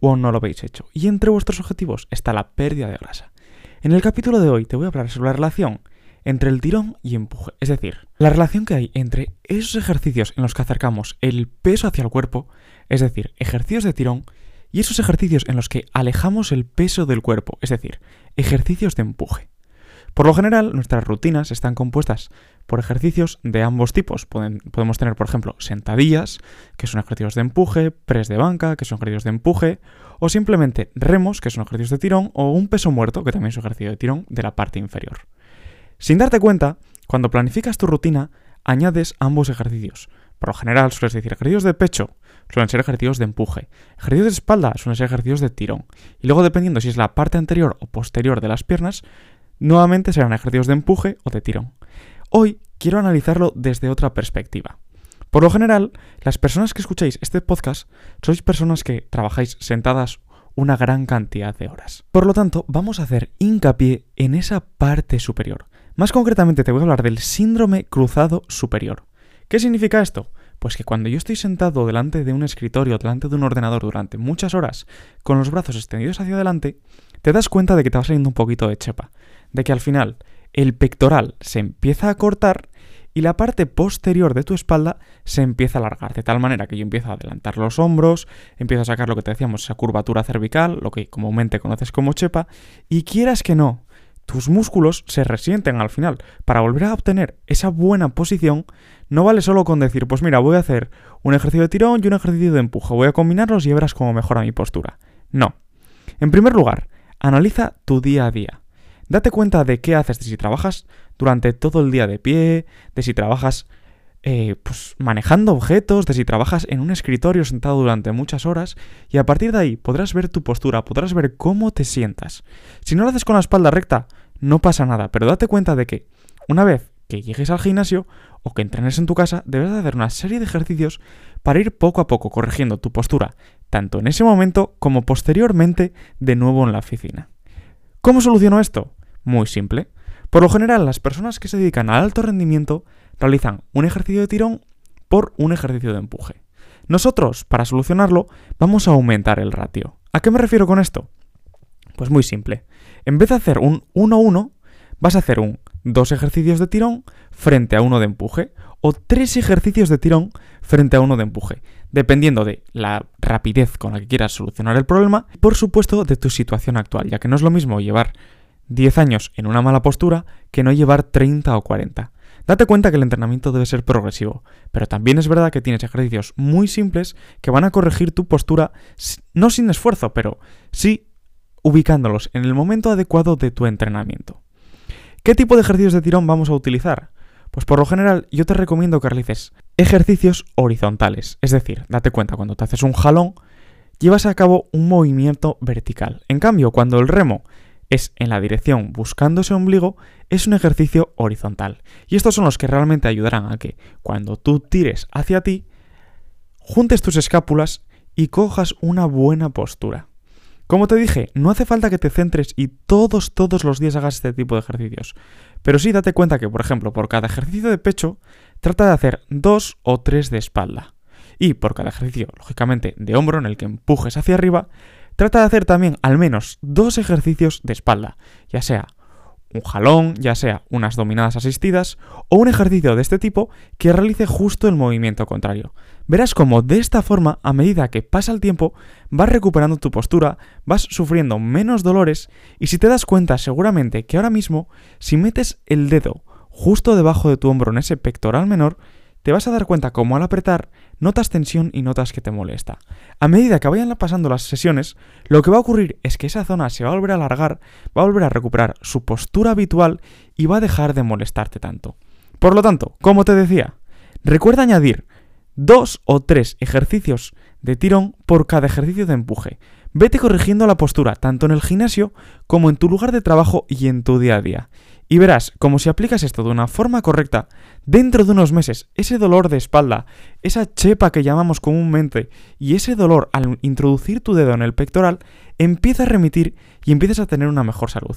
o aún no lo habéis hecho. Y entre vuestros objetivos está la pérdida de grasa. En el capítulo de hoy te voy a hablar sobre la relación entre el tirón y empuje. Es decir, la relación que hay entre esos ejercicios en los que acercamos el peso hacia el cuerpo, es decir, ejercicios de tirón, y esos ejercicios en los que alejamos el peso del cuerpo, es decir, ejercicios de empuje. Por lo general, nuestras rutinas están compuestas por ejercicios de ambos tipos. podemos tener, por ejemplo, sentadillas, que son ejercicios de empuje, press de banca, que son ejercicios de empuje, o simplemente remos, que son ejercicios de tirón, o un peso muerto, que también es un ejercicio de tirón, de la parte inferior. Sin darte cuenta, cuando planificas tu rutina, añades ambos ejercicios. Por lo general, sueles decir ejercicios de pecho, suelen ser ejercicios de empuje. Ejercicios de espalda suelen ser ejercicios de tirón. Y luego, dependiendo si es la parte anterior o posterior de las piernas, Nuevamente serán ejercicios de empuje o de tirón. Hoy quiero analizarlo desde otra perspectiva. Por lo general, las personas que escucháis este podcast sois personas que trabajáis sentadas una gran cantidad de horas. Por lo tanto, vamos a hacer hincapié en esa parte superior. Más concretamente te voy a hablar del síndrome cruzado superior. ¿Qué significa esto? Pues que cuando yo estoy sentado delante de un escritorio, delante de un ordenador durante muchas horas, con los brazos extendidos hacia adelante, te das cuenta de que te va saliendo un poquito de chepa de que al final el pectoral se empieza a cortar y la parte posterior de tu espalda se empieza a alargar, de tal manera que yo empiezo a adelantar los hombros, empiezo a sacar lo que te decíamos, esa curvatura cervical, lo que comúnmente conoces como chepa, y quieras que no, tus músculos se resienten al final. Para volver a obtener esa buena posición, no vale solo con decir, pues mira, voy a hacer un ejercicio de tirón y un ejercicio de empuje, voy a combinarlos y verás cómo mejora mi postura. No. En primer lugar, analiza tu día a día. Date cuenta de qué haces, de si trabajas durante todo el día de pie, de si trabajas eh, pues, manejando objetos, de si trabajas en un escritorio sentado durante muchas horas, y a partir de ahí podrás ver tu postura, podrás ver cómo te sientas. Si no lo haces con la espalda recta, no pasa nada, pero date cuenta de que una vez que llegues al gimnasio o que entrenes en tu casa, debes de hacer una serie de ejercicios para ir poco a poco corrigiendo tu postura, tanto en ese momento como posteriormente de nuevo en la oficina. ¿Cómo soluciono esto? Muy simple. Por lo general, las personas que se dedican al alto rendimiento realizan un ejercicio de tirón por un ejercicio de empuje. Nosotros, para solucionarlo, vamos a aumentar el ratio. ¿A qué me refiero con esto? Pues muy simple. En vez de hacer un 1-1, vas a hacer un dos ejercicios de tirón frente a uno de empuje o tres ejercicios de tirón frente a uno de empuje, dependiendo de la rapidez con la que quieras solucionar el problema y por supuesto de tu situación actual, ya que no es lo mismo llevar 10 años en una mala postura que no llevar 30 o 40. Date cuenta que el entrenamiento debe ser progresivo, pero también es verdad que tienes ejercicios muy simples que van a corregir tu postura, no sin esfuerzo, pero sí ubicándolos en el momento adecuado de tu entrenamiento. ¿Qué tipo de ejercicios de tirón vamos a utilizar? Pues por lo general yo te recomiendo que realices ejercicios horizontales, es decir, date cuenta, cuando te haces un jalón, llevas a cabo un movimiento vertical. En cambio, cuando el remo es en la dirección buscando ese ombligo, es un ejercicio horizontal. Y estos son los que realmente ayudarán a que cuando tú tires hacia ti, juntes tus escápulas y cojas una buena postura. Como te dije, no hace falta que te centres y todos, todos los días hagas este tipo de ejercicios. Pero sí date cuenta que, por ejemplo, por cada ejercicio de pecho, trata de hacer dos o tres de espalda. Y por cada ejercicio, lógicamente, de hombro en el que empujes hacia arriba, Trata de hacer también al menos dos ejercicios de espalda, ya sea un jalón, ya sea unas dominadas asistidas o un ejercicio de este tipo que realice justo el movimiento contrario. Verás como de esta forma, a medida que pasa el tiempo, vas recuperando tu postura, vas sufriendo menos dolores y si te das cuenta seguramente que ahora mismo, si metes el dedo justo debajo de tu hombro en ese pectoral menor, te vas a dar cuenta como al apretar notas tensión y notas que te molesta. A medida que vayan pasando las sesiones, lo que va a ocurrir es que esa zona se va a volver a alargar, va a volver a recuperar su postura habitual y va a dejar de molestarte tanto. Por lo tanto, como te decía, recuerda añadir dos o tres ejercicios de tirón por cada ejercicio de empuje. Vete corrigiendo la postura, tanto en el gimnasio como en tu lugar de trabajo y en tu día a día. Y verás, como si aplicas esto de una forma correcta, dentro de unos meses, ese dolor de espalda, esa chepa que llamamos comúnmente, y ese dolor al introducir tu dedo en el pectoral, empieza a remitir y empiezas a tener una mejor salud.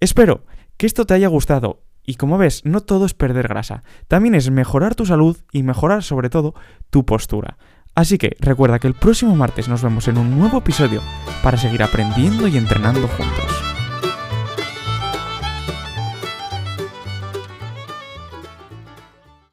Espero que esto te haya gustado y como ves, no todo es perder grasa, también es mejorar tu salud y mejorar sobre todo tu postura. Así que recuerda que el próximo martes nos vemos en un nuevo episodio para seguir aprendiendo y entrenando juntos.